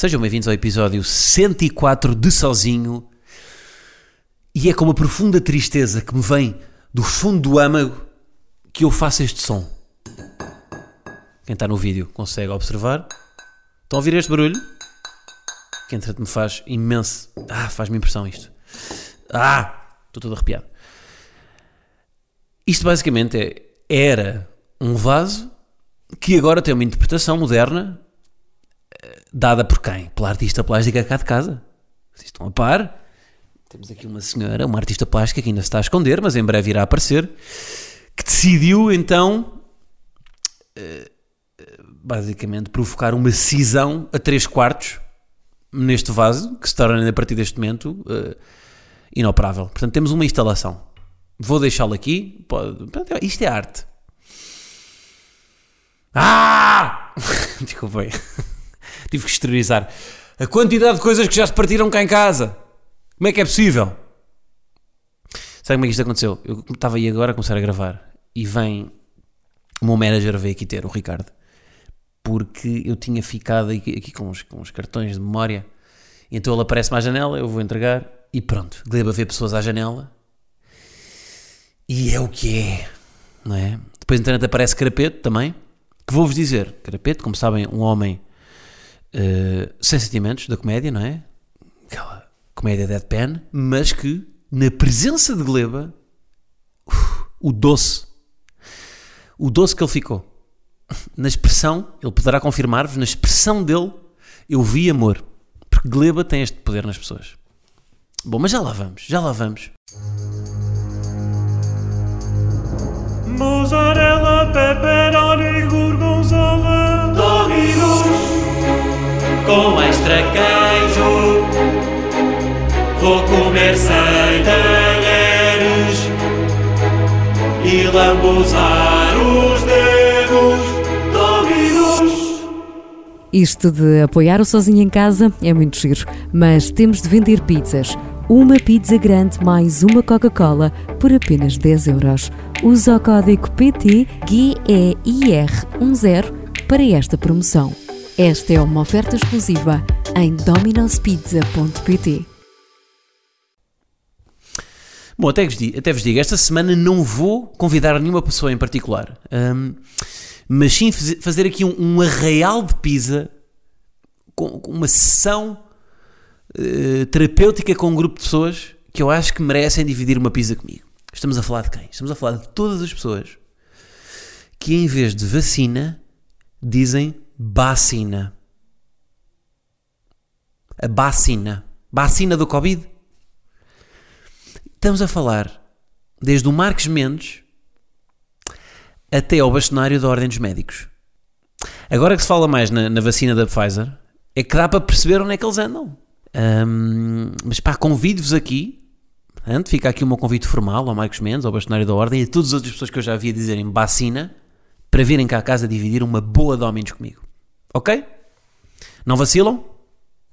Sejam bem-vindos ao episódio 104 de Sozinho. E é com uma profunda tristeza que me vem do fundo do âmago que eu faço este som. Quem está no vídeo consegue observar. Estão a ouvir este barulho? Que entretanto me faz imenso. Ah, faz-me impressão isto. Ah, estou todo arrepiado. Isto basicamente é, era um vaso que agora tem uma interpretação moderna dada por quem? Pela artista plástica cá de casa. Vocês estão a par? Temos aqui uma senhora, uma artista plástica que ainda se está a esconder, mas em breve irá aparecer, que decidiu então eh, basicamente provocar uma cisão a 3 quartos neste vaso, que se torna a partir deste momento uh, inoperável. Portanto, temos uma instalação. Vou deixá-lo aqui. Pode... Isto é arte. Ah! Desculpem. Tive que exteriorizar. A quantidade de coisas que já se partiram cá em casa. Como é que é possível? Sabe como é que isto aconteceu? Eu estava aí agora a começar a gravar e vem o meu manager veio aqui ter, o Ricardo, porque eu tinha ficado aqui, aqui com, os, com cartões de memória. Então ele aparece-me à janela, eu vou entregar e pronto. Gleba vê pessoas à janela e é o que é, não é? Depois, entretanto, aparece Carapeto também, que vou-vos dizer, Carapeto, como sabem, um homem uh, sem sentimentos da comédia, não é? Aquela comédia deadpan, mas que na presença de Gleba, uf, o doce, o doce que ele ficou, na expressão, ele poderá confirmar-vos, na expressão dele, eu vi amor, porque Gleba tem este poder nas pessoas. Bom, mas já lá vamos, já lá vamos. Mozzarella, pepperoni, com extra queijo. Vou comer sem talheres e lambuzar os dedos. Domino's. Isto de apoiar o sozinho em casa é muito giro, mas temos de vender pizzas. Uma pizza grande mais uma Coca-Cola por apenas 10 euros. Usa o código PT GEIR10 para esta promoção. Esta é uma oferta exclusiva em dominospizza.pt. Bom, até vos, digo, até vos digo, esta semana não vou convidar nenhuma pessoa em particular, hum, mas sim faz- fazer aqui um, um arraial de pizza com, com uma sessão eh, terapêutica com um grupo de pessoas que eu acho que merecem dividir uma pizza comigo. Estamos a falar de quem? Estamos a falar de todas as pessoas que em vez de vacina dizem bacina. A bacina. Bacina do Covid. Estamos a falar desde o Marcos Mendes até ao bastonário da Ordem dos Médicos. Agora que se fala mais na, na vacina da Pfizer, é que dá para perceber onde é que eles andam. Ahm, mas pá, convido-vos aqui, portanto, fica aqui o meu convite formal ao Marcos Mendes, ao bastonário da Ordem e a todas as outras pessoas que eu já havia dizerem vacina, para virem cá a casa dividir uma boa Dominos comigo. Ok? Não vacilam?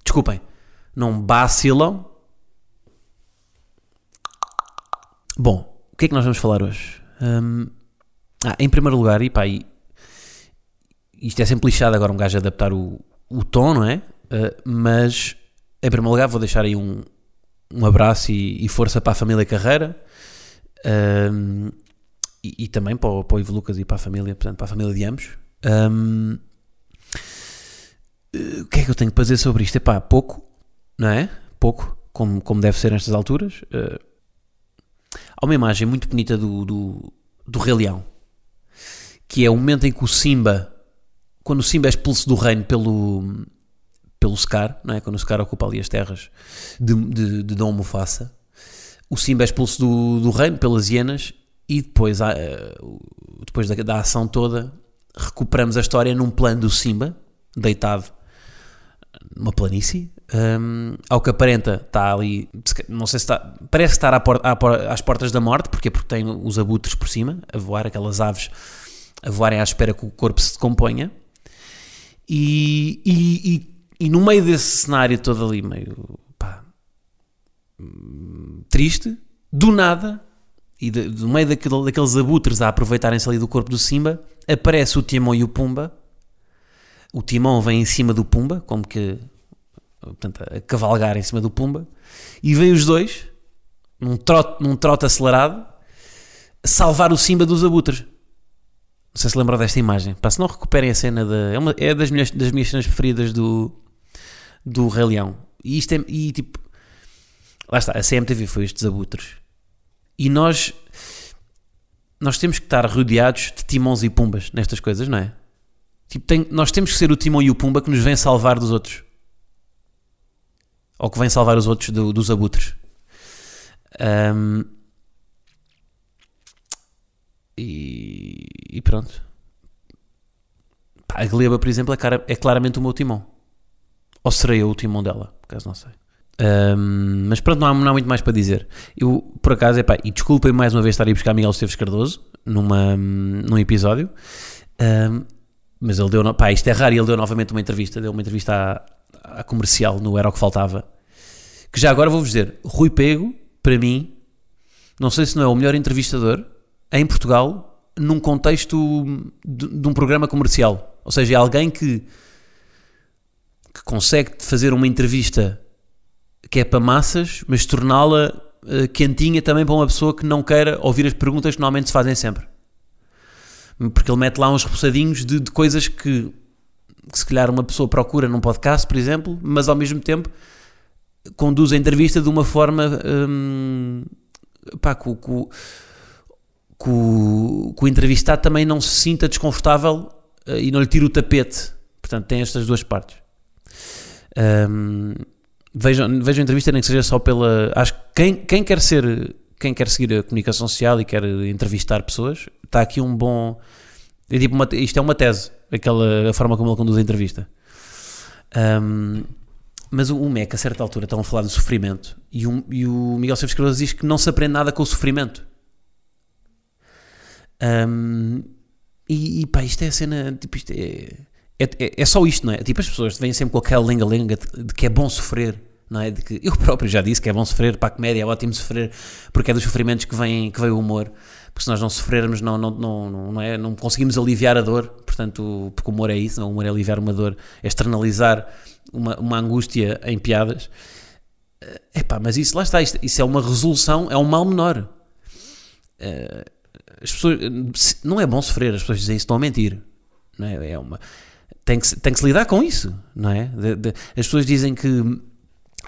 Desculpem. Não vacilam? Bom, o que é que nós vamos falar hoje? Hum, ah, em primeiro lugar, e pá, e- isto é sempre lixado agora um gajo adaptar o, o tom, não é? Ah, mas, em primeiro lugar, vou deixar aí um, um abraço e, e força para a família Carreira Hum, e, e também para o, para o Ivo Lucas e para a família, portanto, para a família de ambos. Eh, o que é que eu tenho para dizer sobre isto? Epá, pouco, não é? Pouco, como, como deve ser nestas alturas. Eh, há uma imagem muito bonita do, do, do Rei Leão, que é o momento em que o Simba, quando o Simba é expulso do reino pelo, pelo Scar, não é? quando o Scar ocupa ali as terras de, de, de Dom Mufasa, o Simba é expulso do, do reino pelas hienas e depois, há, eh, depois da, da ação toda recuperamos a história num plano do Simba, deitado numa planície. Um, ao que aparenta, está ali, não sei se está, parece estar à por- à às portas da morte, porque porque tem os abutres por cima, a voar, aquelas aves a voarem à espera que o corpo se decomponha. E, e, e, e no meio desse cenário todo ali, meio pá, hum, triste, do nada, e de- do meio daquele- daqueles abutres a aproveitarem-se ali do corpo do Simba, aparece o Timão e o Pumba. O Timão vem em cima do Pumba, como que portanto, a cavalgar em cima do Pumba, e vem os dois, num trote, num trote acelerado, salvar o Simba dos abutres. Não sei se lembram desta imagem. Pá, se não recuperem a cena da. É, uma, é das, minhas, das minhas cenas preferidas do, do Rei Leão. E isto é. E tipo. Lá está, a CMTV foi estes abutres. E nós. Nós temos que estar rodeados de timões e pumbas nestas coisas, não é? Tipo, tem- nós temos que ser o timão e o pumba que nos vem salvar dos outros. Ou que vem salvar os outros do- dos abutres. Ahm, e, e pronto. A Gleba, por exemplo, é, cara- é claramente o meu timão. Ou serei eu o timão dela, por acaso não sei. Ahm, mas pronto, não há, não há muito mais para dizer. Eu, por acaso, epá, e desculpem mais uma vez estar a ir buscar Miguel Esteves Cardoso numa, num episódio. Ahm, mas ele deu, no- pá, isto é raro, ele deu novamente uma entrevista, deu uma entrevista à, à comercial no Era o que Faltava. Que já agora vou-vos dizer, Rui Pego, para mim, não sei se não é o melhor entrevistador em Portugal num contexto de, de um programa comercial. Ou seja, é alguém que, que consegue fazer uma entrevista que é para massas, mas torná-la eh, quentinha também para uma pessoa que não queira ouvir as perguntas que normalmente se fazem sempre. Porque ele mete lá uns repousadinhos de, de coisas que, que se calhar uma pessoa procura num podcast, por exemplo, mas ao mesmo tempo conduz a entrevista de uma forma hum, pá, que, o- entrevistado também não se sinta desconfortável eh, e não lhe tire o tapete. Portanto, tem estas duas partes. Hum, vejam, vejam a entrevista, nem que seja só pela. Acho que quem, quem quer ser. Quem quer seguir a comunicação social e quer entrevistar pessoas, está aqui um bom. É tipo uma- isto é uma tese, aquela, a forma como ele conduz a entrevista. Hum, mas o, o MEC, a certa altura, estão a falar de sofrimento e, o- e o Miguel Silves Cardoso diz que não se aprende nada com o sofrimento. Hum, e, e pá, isto é a cena, tipo, isto é, é, é, é só isto, não é? Tipo, as pessoas vêm sempre com aquela lenga-lenga de, de que é bom sofrer, não é? De que eu próprio já disse que é bom sofrer, para a comédia é ótimo sofrer, porque é dos sofrimentos que vem, que vem o humor. Porque se nós não sofrermos, não, não, não, não, é, não conseguimos aliviar a dor. Portanto, porque o humor é isso, não? o humor é aliviar uma dor, é externalizar uma, uma angústia em piadas. Eh, Epá, mas isso lá está, isto- isso é uma resolução, é um mal menor. Eh, as pessoas, não é bom sofrer, as pessoas dizem isso, estão a mentir. Não é? É uma, tem, que, tem que se lidar com isso, não é? De- de- as pessoas dizem que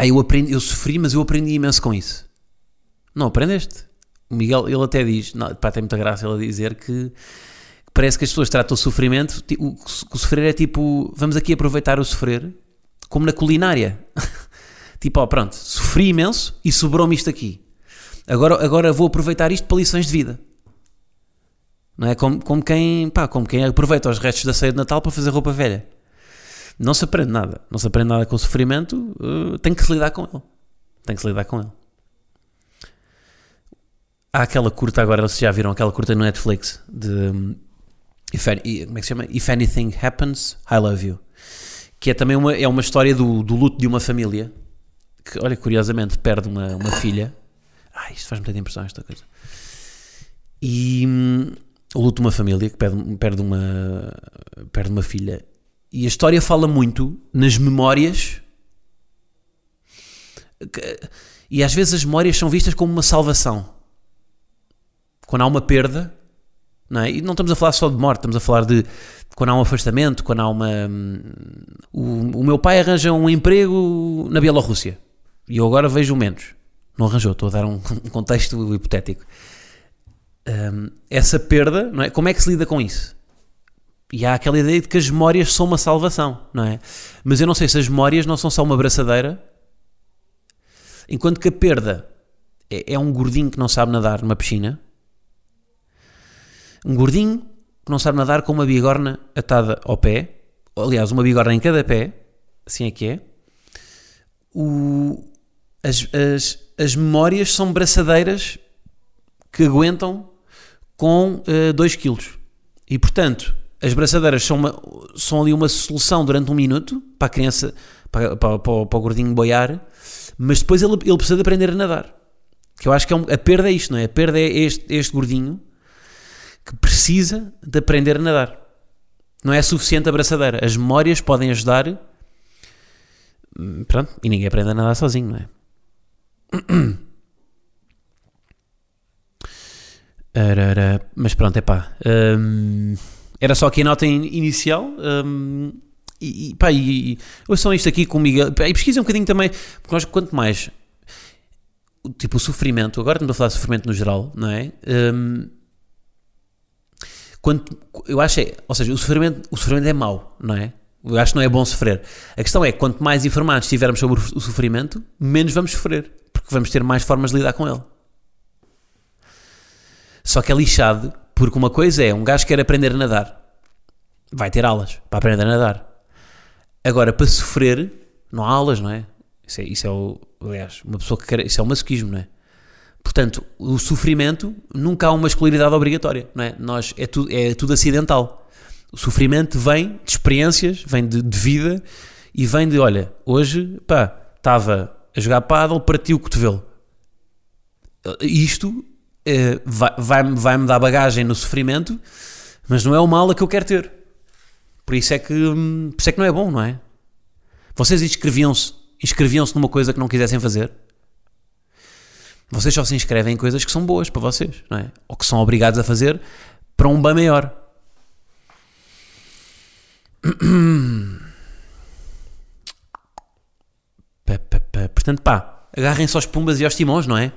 ah, eu, aprendi, eu sofri, mas eu aprendi imenso com isso. Não aprendeste. O Miguel, ele até diz, não, pá, tem muita graça ele dizer que, parece que as pessoas tratam o sofrimento, o, o sofrer é tipo, vamos aqui aproveitar o sofrer, como na culinária. tipo, ó, pronto, sofri imenso e sobrou-me isto aqui. Agora, agora vou aproveitar isto para lições de vida. Não é? Como, como, quem, pá, como quem aproveita os restos da ceia de Natal para fazer roupa velha. Não se aprende nada. Não se aprende nada com o sofrimento, eh, tem que se lidar com ele. Tem que se lidar com ele. Há aquela curta agora, vocês já viram aquela curta no Netflix de hum, If, como é que se chama? If Anything Happens, I Love You. Que é também uma, é uma história do, do luto de uma família que, olha, curiosamente, perde uma, uma filha. Ai, isto faz muita impressão, esta coisa. E hum, o luto de uma família que perde, perde, uma, perde uma filha. E a história fala muito nas memórias. e às vezes as memórias são vistas como uma salvação. Quando há uma perda, não é? E não estamos a falar só de morte, estamos a falar de quando há um afastamento, quando há uma. hum, O, o meu pai arranja um emprego na Bielorrússia e eu agora vejo menos. Não arranjou, estou a dar um, um contexto hipotético. Hum, essa perda, não é? Como é que se lida com isso? E há aquela ideia de que as memórias são uma salvação, não é? Mas eu não sei se as memórias não são só uma braçadeira, enquanto que a perda é, é um gordinho que não sabe nadar numa piscina, um gordinho que não sabe nadar com uma bigorna atada ao pé, aliás, uma bigorna em cada pé, assim é que é, o, as, as, as memórias são braçadeiras que aguentam com 2 kg. E portanto, as braçadeiras são, uma, são ali uma solução durante um minuto para a criança, para, para, para, para o gordinho boiar, mas depois ele, ele precisa de aprender a nadar. Que eu acho que é um, a perda é isto, não é? A perda é este, este gordinho que precisa de aprender a nadar. Não é suficiente a braçadeira. As memórias podem ajudar. Pronto, e ninguém aprende a nadar sozinho, não é? Mas pronto, é pá. Hum, era só aqui a nota in- inicial. hum, e, e, pá, e, e ouçam isto aqui com o Miguel. Pá, E pesquisem um bocadinho também, porque nós, quanto mais. Tipo, o sofrimento, agora estamos a falar de sofrimento no geral, não é? Hum, quanto, eu acho, é, ou seja, o sofrimento, o sofrimento é mau, não é? Eu acho que não é bom sofrer. A questão é, quanto mais informados estivermos sobre o sofrimento, menos vamos sofrer, porque vamos ter mais formas de lidar com ele. Só que é lixado, porque uma coisa é, um gajo quer aprender a nadar, vai ter aulas para aprender a nadar. Agora, para sofrer, não há aulas, não é? Isso é, isso é o, aliás, uma pessoa que quer, isso é o masoquismo, não é? Portanto, o sofrimento nunca há uma escolaridade obrigatória, não é? Nós, é, tudo, é tudo acidental. O sofrimento vem de experiências, vem de, de vida e vem de, olha, hoje, pá, estava a jogar paddle, partiu o cotovelo. Isto eh, vai- vai-me vai-me dar bagagem no sofrimento, mas não é uma aula que eu quero ter. Por isso é que, hum, por isso é que não é bom, não é? Vocês inscreviam-se inscreviam-se numa coisa que não quisessem fazer. Vocês só se inscrevem em coisas que são boas para vocês, não é? Ou que são obrigados a fazer para um bem maior. Portanto, pá, agarrem-se aos pumbas e aos timões, não é?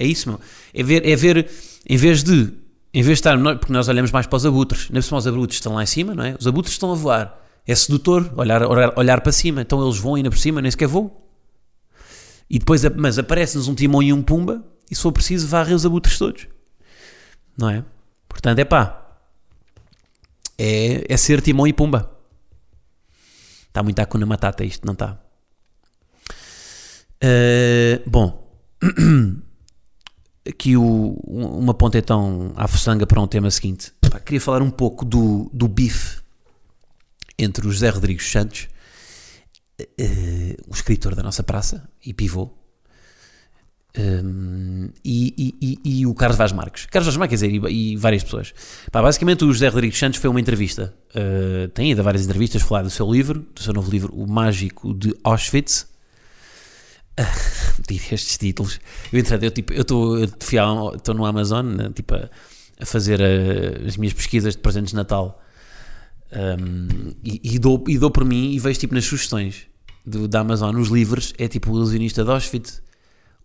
É isso, meu. É ver, é ver em vez de, em vez de estar, porque nós olhamos mais para os abutres, nem cima os abutres estão lá em cima, não é? Os abutres estão a voar. É sedutor olhar, olhar, olhar para cima, então eles vão ainda por cima, nem sequer voam. E depois, mas aparece-nos um timão e um pumba, e se for preciso, varrem os abutres todos. Não é? Portanto, é pá. É, é ser timão e pumba. Está muito acuna matata isto, não está? Eh, bom, aqui o, um- uma ponta então à fuçanga para um tema seguinte. Pá, queria falar um pouco do, do bife entre o José Rodrigues Santos, eh, o escritor da nossa praça e pivô, um, e, e- e- e o Carlos Vaz Marques. Carlos Vaz Marques, quer dizer, e, várias pessoas. Pá, basicamente, o José Rodrigues Santos foi uma entrevista. Uh, tem ido a várias entrevistas falar do seu livro, do seu novo livro, O Mágico de Auschwitz. Tive estes títulos. Eu, eu tipo, eu estou no Amazon, né, tipo, a, a fazer uh, as minhas pesquisas de presentes de Natal. Um, e, e dou, e dou por mim e vejo tipo nas sugestões do, da Amazon, os livros, é tipo o ilusionista de Auschwitz,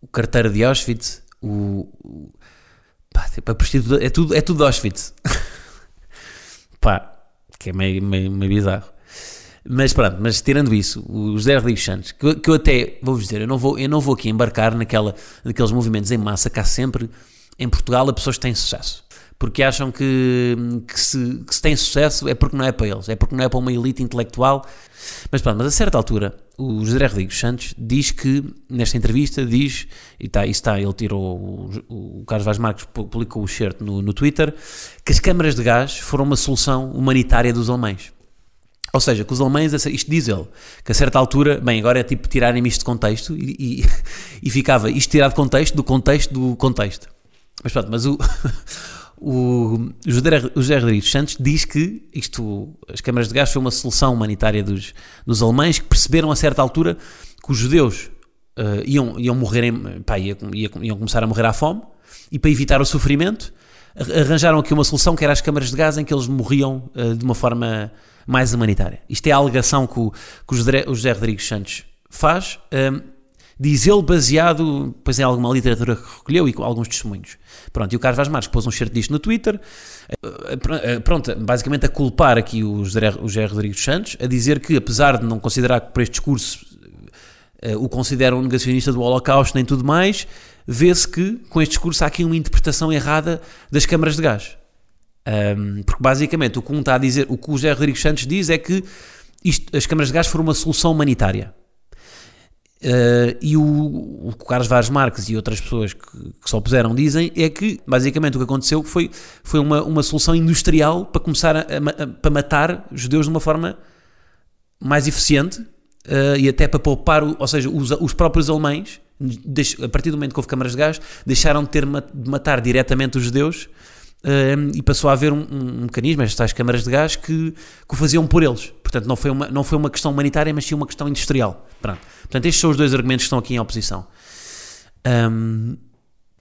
o carteiro de Auschwitz, o. o pá, tipo, a prostituta, é tudo, é tudo de Auschwitz. pá, que é meio, meio, meio bizarro. Mas pronto, mas tirando isso, o José Rodrigues Santos, que, que eu até vou-vos dizer, eu não vou, eu não vou aqui embarcar naquela, naqueles movimentos em massa que há sempre em Portugal a pessoas que têm sucesso. Porque acham que, que, se, que se tem sucesso é porque não é para eles, é porque não é para uma elite intelectual. Mas pronto, mas a certa altura, o José Rodrigues Santos diz que, nesta entrevista, diz, e está, isso está ele tirou, o, o Carlos Vaz Marques pu- publicou o shirt no, no Twitter, que as câmaras de gás foram uma solução humanitária dos alemães. Ou seja, que os alemães, isto diz ele, que a certa altura, bem, agora é tipo tirarem isto de contexto e, e, e ficava isto tirado de contexto, do contexto, do contexto. Mas pronto, mas o, o José, Rodrigues Santos diz que isto, as câmaras de gás foi uma solução humanitária dos, dos alemães que perceberam a certa altura que os judeus eh, iam, iam morrer, em, pá, ia- ia- iam começar a morrer à fome e para evitar o sofrimento arranjaram aqui uma solução que era as câmaras de gás em que eles morriam eh, de uma forma mais humanitária. Isto é a alegação que o, que o José, Rodrigues Santos faz, ehm, diz ele baseado pois, em alguma literatura que recolheu e com alguns testemunhos. Pronto, e o Carlos Vaz Marques pôs um shirt disto no Twitter, eh, pronto, basicamente a culpar aqui o José, o José Rodrigues Santos, a dizer que apesar de não considerar que por este discurso o considera um negacionista do Holocausto nem tudo mais, vê-se que com este discurso há aqui uma interpretação errada das câmaras de gás. Um, porque basicamente o que um está a dizer, o que o José Rodrigues Santos diz é que isto- as câmaras de gás foram uma solução humanitária. Uh, e o, o que o Carlos Vaz Marques e outras pessoas que, que se opuseram dizem é que, basicamente, o que aconteceu foi, foi uma, uma solução industrial para começar a, a, a para matar judeus de uma forma mais eficiente uh, e até para poupar, o, ou seja, os, os próprios alemães, deix, a partir do momento que houve câmaras de gás, deixaram de ter de matar diretamente os judeus uh, e passou a haver um, um, mecanismo, estas câmaras de gás, que, que o faziam por eles. Portanto, não foi, uma, não foi uma questão humanitária, mas sim uma questão industrial. Pronto. Portanto, estes são os dois argumentos que estão aqui em oposição.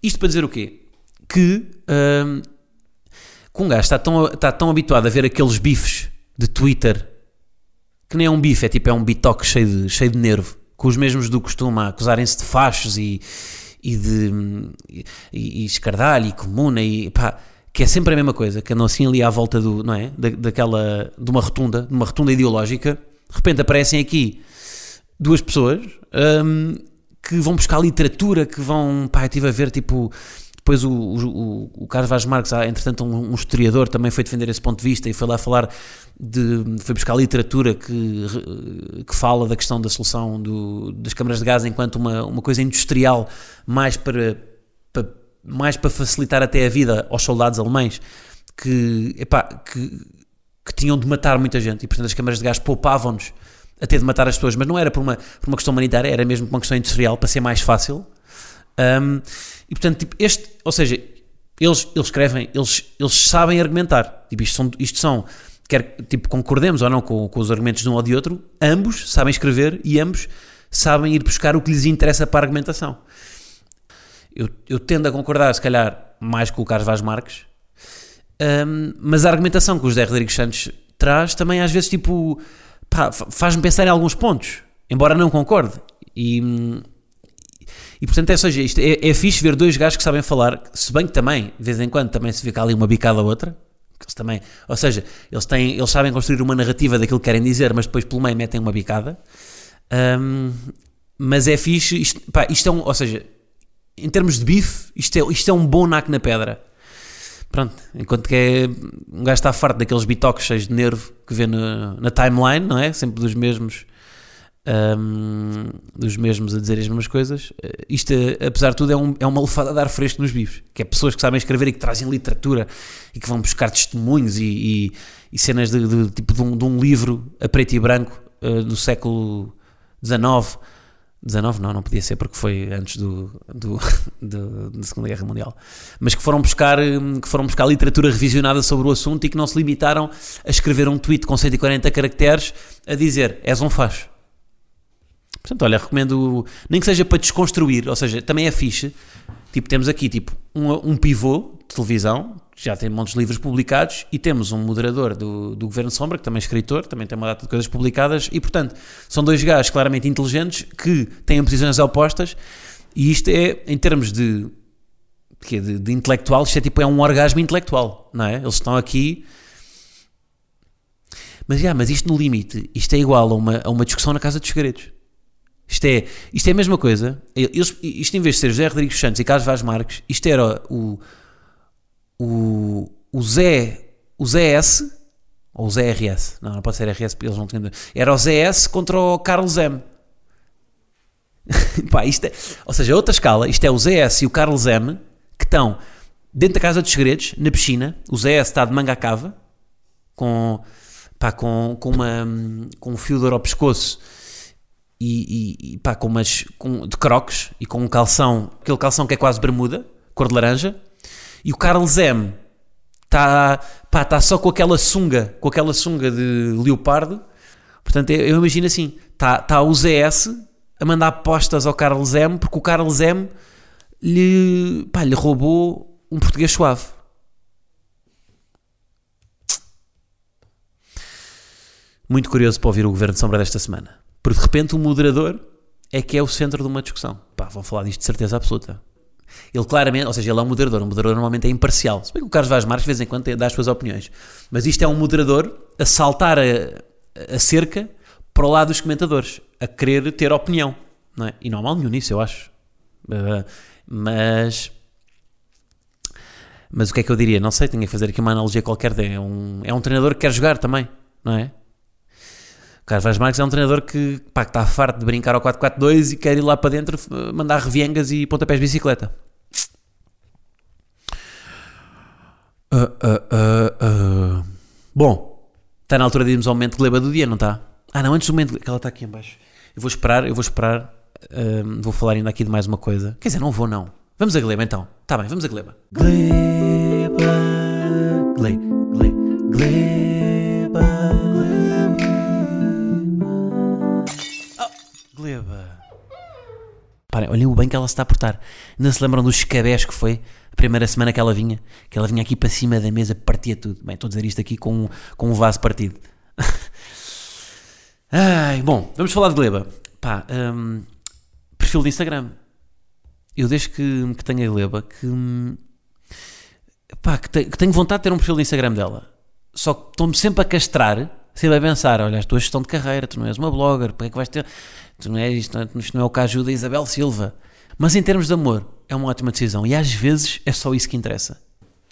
Isto para dizer o quê? Que, um, um gajo está tão, está tão habituado a ver aqueles bifes de Twitter que nem é um bife, é tipo é um bitoque cheio de, cheio de nervo, com os mesmos do costume a acusarem-se de fachos e, e de e, e escardalho e comuna e pá, que é sempre a mesma coisa, que andam assim ali à volta do, não é? Da, daquela, de uma rotunda, de uma rotunda ideológica, de repente aparecem aqui duas pessoas um, que vão buscar literatura, que vão, pá, estive a ver tipo depois o, o, o Carlos Vaz Marques, entretanto um, um, historiador, também foi defender esse ponto de vista e foi lá falar de. foi buscar literatura que, que fala da questão da solução do, das câmaras de gás enquanto uma, uma coisa industrial mais para, para, mais para facilitar até a vida aos soldados alemães que, epá, que, que tinham de matar muita gente e portanto as câmaras de gás poupavam-nos até de matar as pessoas, mas não era por uma, por uma questão humanitária, era mesmo por uma questão industrial para ser mais fácil. Um, e portanto, tipo, este, ou seja, eles, eles escrevem, eles, eles sabem argumentar. Tipo, isto são, isto são quer tipo, concordemos ou não com, com os argumentos de um ou de outro, ambos sabem escrever e ambos sabem ir buscar o que lhes interessa para a argumentação. Eu, eu tendo a concordar, se calhar, mais com o Carlos Vaz Marques, um, mas a argumentação que o José Rodrigues Santos traz também às vezes tipo faz-me pensar em alguns pontos, embora não concorde. E, e portanto, é, seja, isto é, é fixe ver dois gajos que sabem falar, se bem que também, de vez em quando, também se cá ali uma bicada ou outra. Eles também, ou seja, eles, têm, eles sabem construir uma narrativa daquilo que querem dizer, mas depois pelo meio metem uma bicada. Um, mas é fixe, isto, pá, isto é um, ou seja, em termos de bife, isto é, isto é um bom naco na pedra. Pronto, enquanto que é, um gajo está farto daqueles bitoques cheios de nervo que vê no, na timeline, não é? Sempre dos mesmos um, dos mesmos a dizer as mesmas coisas. Uh, isto, apesar de tudo, é, um, é uma lefada de ar fresco nos bifes, que é pessoas que sabem escrever e que trazem literatura e que vão buscar testemunhos e, e, e cenas de, de, tipo de um, de um, livro a preto e branco uh, do século XIX. 19 não, não podia ser porque foi antes do, do, do, da Segunda Guerra Mundial. Mas que foram, buscar, que foram buscar literatura revisionada sobre o assunto e que não se limitaram a escrever um tweet com 140 caracteres a dizer és um facho. Portanto, olha, recomendo, nem que seja para desconstruir, ou seja, também é fixe. Tipo, temos aqui tipo um, um pivô de televisão, que já tem montes de livros publicados, e temos um moderador do, do Governo Sombra, que também é escritor, também tem uma data de coisas publicadas, e portanto, são dois gajos claramente inteligentes que têm posições opostas, e isto é, em termos de, de, de, de intelectual, isto é tipo é um orgasmo intelectual, não é? Eles estão aqui. Mas, já, mas isto no limite, isto é igual a uma, a uma discussão na Casa dos Segredos. Isto é, isto é a mesma coisa. Eles, isto em vez de ser José Rodrigues Santos e Carlos Vaz Marques, isto era o, o, o Zé, o Zé S, ou o Zé RS, não, não pode ser RS porque eles não tinham. Era o Zé S contra o Carlos M. Pá, isto é, ou seja, outra escala, isto é o Zé S e o Carlos M que estão dentro da Casa dos Segredos, na piscina. O Zé S está de manga à cava, com, pá, com, com, uma, com um fio de ouro ao pescoço e, e, pá, com umas com, de crocs e com um calção, aquele calção que é quase bermuda, cor de laranja, e o Carlos M está tá só com aquela sunga, com aquela sunga de leopardo. Portanto, eu, eu imagino assim: está tá o ZS a mandar apostas ao Carlos M porque o Carlos M lhe, pá, lhe roubou um português suave. Muito curioso para ouvir o Governo de Sombra desta semana. Porque de repente o moderador é que é o centro de uma discussão. Pá, vão falar disto de certeza absoluta. Ele claramente, ou seja, ele é um moderador. Um moderador normalmente é imparcial. Se bem que o Carlos Vaz Marques de vez em quando dá as suas opiniões. Mas isto é um moderador a saltar a, a cerca para o lado dos comentadores, a querer ter opinião. Não é? E não há mal nenhum nisso, eu acho. Uh, mas. Mas o que é que eu diria? Não sei, tenho que fazer aqui uma analogia qualquer. É um, é um treinador que quer jogar também, não é? Carlos Vaz Marques é um treinador que, pá, que está farto de brincar ao 4-4-2 e quer ir lá para dentro mandar reviengas e pontapés de bicicleta. Ah, ah, ah, ah. Bom, está na altura de irmos ao momento gleba do dia, não está? Ah, não, antes do momento. que Ela está aqui em baixo. Eu vou esperar, eu vou esperar. ahm, vou falar ainda aqui de mais uma coisa. Quer dizer, não vou, não. Vamos a gleba então. Está bem, vamos a gleba. Gleba, Parem, olhem o bem que ela se está a portar. Ainda se lembram dos escabés que foi a primeira semana que ela vinha? Que ela vinha aqui para cima da mesa, partia tudo. Bem, estou a dizer isto aqui com, um- com um vaso partido. Ai, bom, vamos falar de Gleba. Pá, hum, perfil de Instagram. Eu desde que, que tenho a Gleba, que, hum, pá, que, te- que tenho vontade de ter um perfil de Instagram dela. Só que estou-me sempre a castrar, sempre a pensar, olha, a tua gestão de carreira, tu não és uma blogger, porque é que vais ter... Tu não és, isto não é, isto não é o caso da Isabel Silva. Mas em termos de amor, é uma ótima decisão. E às vezes é só isso que interessa.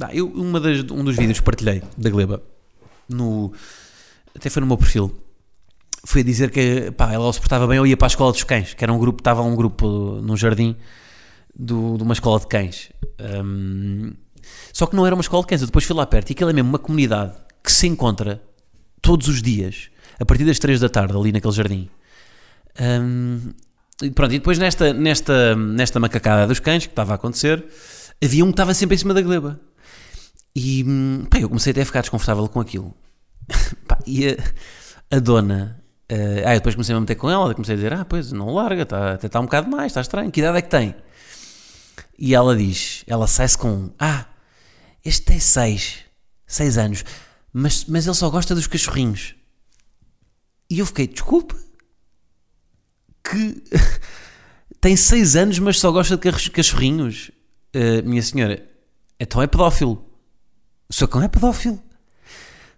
Ah, eu, uma das, um dos vídeos que partilhei da Gleba, no, até foi no meu perfil, foi dizer que pá, ela se portava bem, eu ia para a escola dos cães, que era um grupo, estava um grupo num jardim do- de uma escola de cães. Hum, só que não era uma escola de cães, eu depois fui lá perto e aquilo é mesmo uma comunidade que se encontra todos os dias, a partir das 3 da tarde, ali naquele jardim. E pronto, e depois nesta, nesta, nesta macacada dos cães que estava a acontecer, havia um que estava sempre em cima da gleba. E hum, pá, eu comecei até a ficar desconfortável com aquilo. Pá, e a, a dona. eh, ah, eu depois comecei a meter com ela, comecei a dizer: Ah, pois não larga, tá, até está um bocado mais, está estranho. Que idade é que tem? E ela diz: Ela sai-se com: Ah, este tem seis, seis anos, mas, mas ele só gosta dos cachorrinhos. E eu fiquei: Desculpe, que tem seis anos, mas só gosta de cach- cachorrinhos. Eh, minha senhora, então é pedófilo. O seu cão é pedófilo.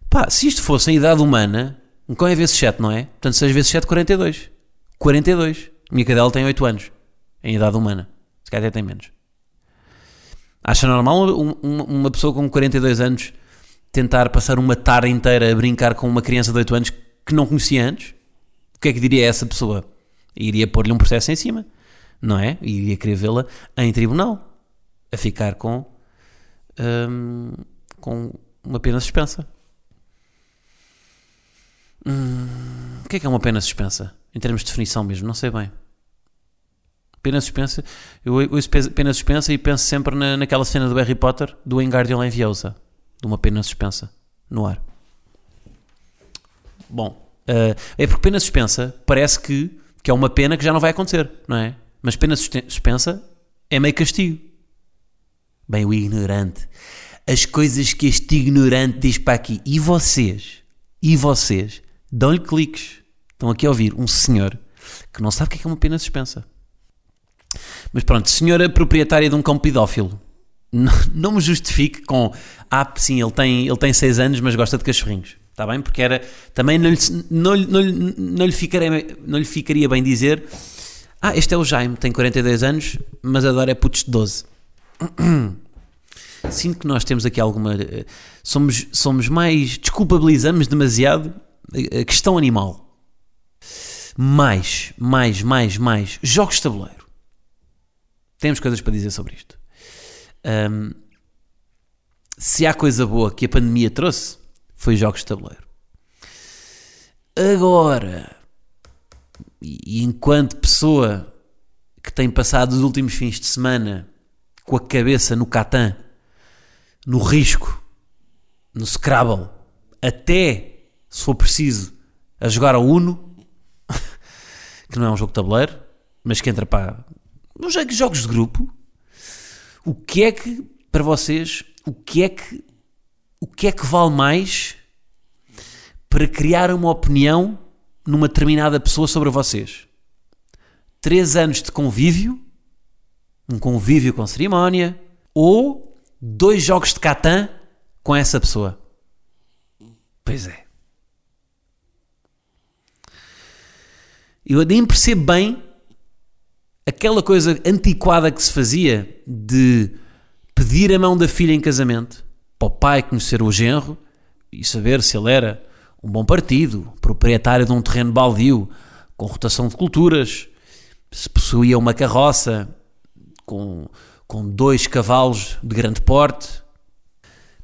Pá, se isto fosse em idade humana, um cão é vezes 7, não é? Portanto, 6 vezes 7, 42. 42. A minha cadela tem 8 anos, em idade humana. Se calhar até tem menos. Acha normal um- um- uma pessoa com 42 anos tentar passar uma tarde inteira a brincar com uma criança de 8 anos que não conhecia antes? O que é que diria essa pessoa? Iria pôr-lhe um processo em cima, não é? Iria querer vê-la em tribunal, a ficar com, hum, com uma pena suspensa. Hum, o que é que é uma pena suspensa? Em termos de definição mesmo, não sei bem. Pena suspensa, eu ouço pe- pena suspensa e penso sempre na, naquela cena do Harry Potter, do Engardium Leviosa, de uma pena suspensa, no ar. Bom, eh, é porque pena suspensa parece que, que é uma pena que já não vai acontecer, não é? Mas pena suspensa é meio castigo. Bem, o ignorante. As coisas que este ignorante diz para aqui. E vocês? E vocês? Dão-lhe cliques. Estão aqui a ouvir um senhor que não sabe o que é é uma pena suspensa. Mas pronto, senhora proprietária de um cão pedófilo. Não, não me justifique com ah, sim, ele tem, ele tem 6 anos, mas gosta de cachorrinhos. Está bem? Porque era. Também não lhe, não, não, não, lhe ficaria, não lhe ficaria bem dizer ah, este é o Jaime, tem 42 anos, mas adora é putos de 12. Sinto que nós temos aqui alguma. eh, Somos, somos mais. Desculpabilizamos demasiado a questão animal. Mais, mais, mais, mais. Jogos de tabuleiro. Temos coisas para dizer sobre isto. Ahm, se há coisa boa que a pandemia trouxe, foi jogos de tabuleiro. Agora, e enquanto pessoa que tem passado os últimos fins de semana com a cabeça no Catan, no risco, no Scrabble, até, se for preciso, a jogar ao Uno, que não é um jogo de tabuleiro, mas que entra para jogos- jogos de grupo, o que é que, para vocês, o que é que, o que é que vale mais para criar uma opinião numa determinada pessoa sobre vocês? Três anos de convívio, um convívio com cerimónia, ou dois jogos de Catan com essa pessoa? Pois é. Eu nem percebo bem aquela coisa antiquada que se fazia de pedir a mão da filha em casamento para o pai conhecer o genro e saber se ele era um bom partido, proprietário de um terreno baldio, com rotação de culturas, se possuía uma carroça com, com dois cavalos de grande porte,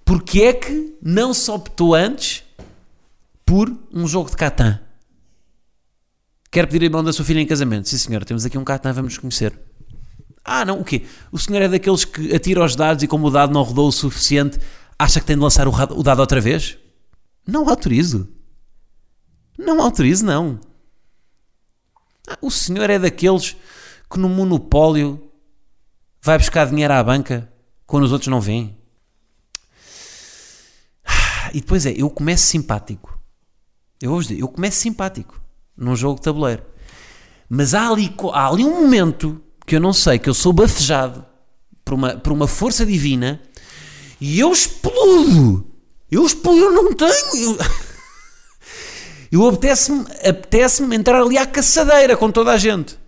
porque é que não se optou antes por um jogo de Catan? Quer pedir a mão da sua filha em casamento? Sim, senhor, temos aqui um Catan, vamos nos conhecer. Ah, não, o quê? O senhor é daqueles que atira os dados e, como o dado não rodou o suficiente, acha que tem de lançar o, o dado outra vez? Não autorizo. Não autorizo, não. Ah, o senhor é daqueles que no monopólio vai buscar dinheiro à banca quando os outros não vêm? Ah, E depois é, eu começo simpático. Eu vou dizer, eu começo simpático num jogo de tabuleiro. Mas há ali, há ali um momento que eu não sei, que eu sou bafejado por uma, por uma força divina e eu explodo. Eu explodo, eu não tenho. Eu, eu apetece-me apetece entrar ali à caçadeira com toda a gente.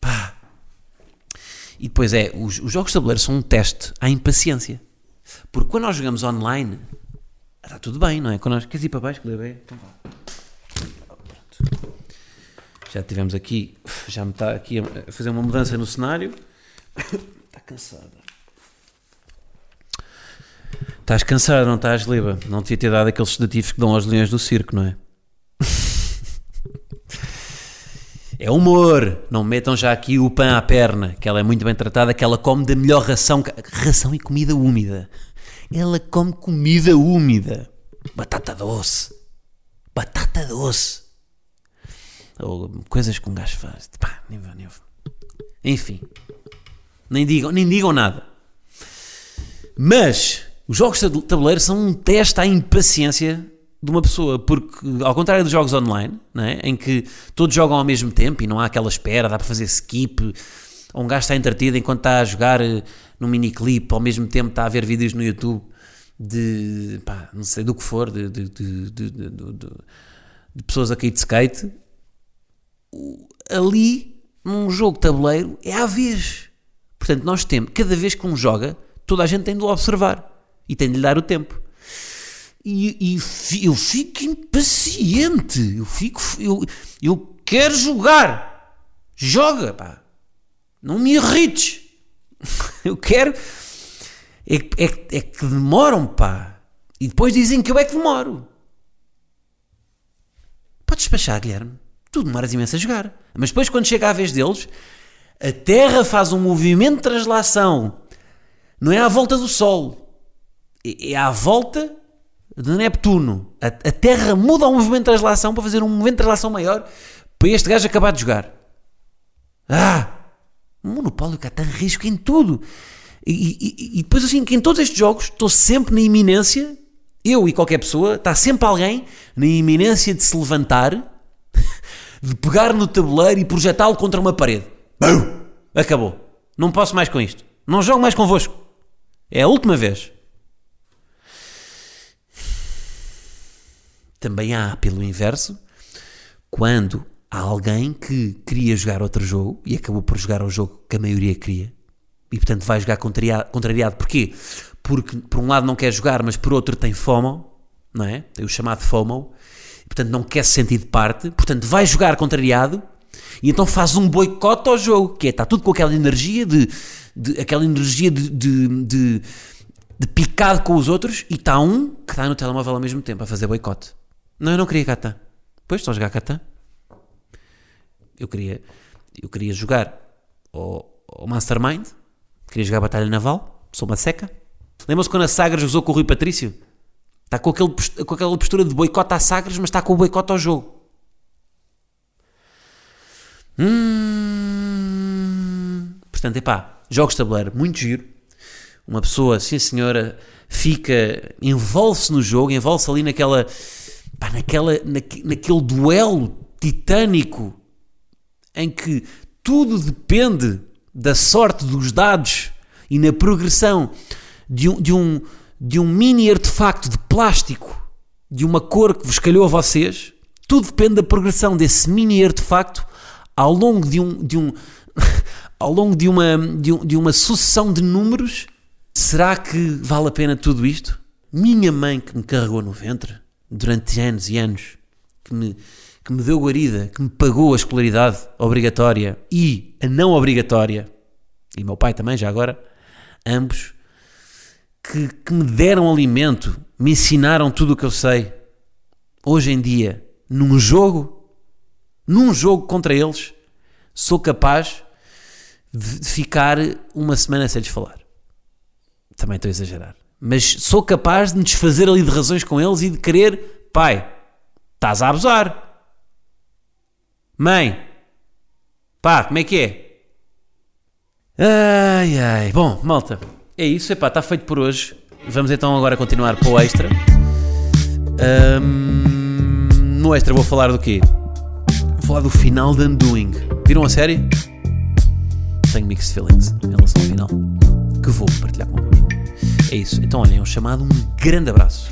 Pá. E depois é, os, os jogos de tabuleiro são um teste à impaciência. Porque quando nós jogamos online, está tudo bem, não é? Quando nós, queres ir para baixo, Cleber? Então vá. Pronto. Já tivemos aqui, já me está aqui a fazer uma mudança no cenário. Está cansada. Estás cansado, não estás, Liba? Não devia ter dado aqueles sedativos que dão aos leões do circo, não é? É humor. Não metam já aqui o pão à perna, que ela é muito bem tratada, que ela come da melhor ração. Ração e comida úmida. Ela come comida úmida. Batata doce. Batata doce. Ou coisas que um gajo faz. Pá, nem vou, nem vou. Enfim. Nem digam, nem digam nada. Mas os jogos de tabuleiro são um teste à impaciência de uma pessoa, porque ao contrário dos jogos online, não é? em que todos jogam ao mesmo tempo e não há aquela espera, dá para fazer skip, ou um gajo está entretido enquanto está a jogar eh, num miniclip, ao mesmo tempo está a ver vídeos no YouTube de, pá, não sei do que for, de, de, de, de, pessoas a cair de skate, ali, num jogo de tabuleiro, é à vez. Portanto, nós temos, cada vez que um joga, toda a gente tem de observar e tem de lhe dar o tempo. E, e fi- eu fico impaciente. Eu fico. Eu, eu quero jogar. Joga, pá. Não me irrites. Eu quero. É, é, é que demoram, pá. E depois dizem que eu é que demoro. Podes despachar, Guilherme. Tu demoras imenso a jogar. Mas depois, quando chega a vez deles, a Terra faz um movimento de translação. Não é à volta do Sol. É é à volta de Neptuno. A, a Terra muda o movimento de translação para fazer um movimento de translação maior para este gajo acabar de jogar. Ah! Um monopólio que há tanto risco em tudo. E, e- e depois, assim, que em todos estes jogos estou sempre na iminência, eu e qualquer pessoa, está sempre alguém na iminência de se levantar, de pegar no tabuleiro e projetá-lo contra uma parede. Bum! Acabou. Não posso mais com isto. Não jogo mais convosco. É a última vez. Também há, pelo inverso, quando há alguém que queria jogar outro jogo e acabou por jogar o jogo que a maioria queria e portanto vai jogar contrariado. contrariado. Porquê? Porque por um lado não quer jogar, mas por outro tem FOMO, não é? Tem o chamado FOMO, e, portanto não quer se sentir de parte, portanto vai jogar contrariado e então faz um boicote ao jogo, que é, está tudo com aquela energia de, de- aquela energia de, de, de, de picado com os outros e está um que está no telemóvel ao mesmo tempo a fazer boicote. Não, eu não queria Catan. Pois, estou a jogar Catan. Eu queria, eu queria jogar ao, Mastermind, queria jogar Batalha Naval, sou uma seca. Lembram-se quando a Sagres usou com o Rui Patrício? Está com, aquele, com aquela postura de boicote à Sagres, mas está com o boicote ao jogo. Hum, portanto, epá, jogos de tabuleiro, muito giro. Uma pessoa, sim senhora, fica, envolve-se no jogo, envolve-se ali naquela, pá, naquela, naque- naquele duelo titânico em que tudo depende da sorte dos dados e na progressão de um, de um, de um mini artefacto de plástico de uma cor que vos calhou a vocês, tudo depende da progressão desse mini artefacto ao longo de um, de um ao longo de uma, de, um- de uma sucessão de números. Será que vale a pena tudo isto? Minha mãe que me carregou no ventre, durante anos e anos, que me, que me deu guarida, que me pagou a escolaridade obrigatória e a não obrigatória, e meu pai também, já agora, ambos, que, que me deram alimento, me ensinaram tudo o que eu sei. Hoje em dia, num jogo, num jogo contra eles, sou capaz de ficar uma semana sem lhes falar. Também estou a exagerar. Mas sou capaz de me desfazer ali de razões com eles e de querer, pai, estás a abusar. Mãe, pá, como é que é? Ai, ai. Bom, malta, é isso. Epá, está feito por hoje. Vamos então agora continuar para o extra. Ahm, no extra vou falar do quê? Vou falar do final de Undoing. Viram a série? Tenho mixed feelings em relação ao final. Que vou partilhar convosco. É isso. Então, olhem, é um chamado, um grande abraço.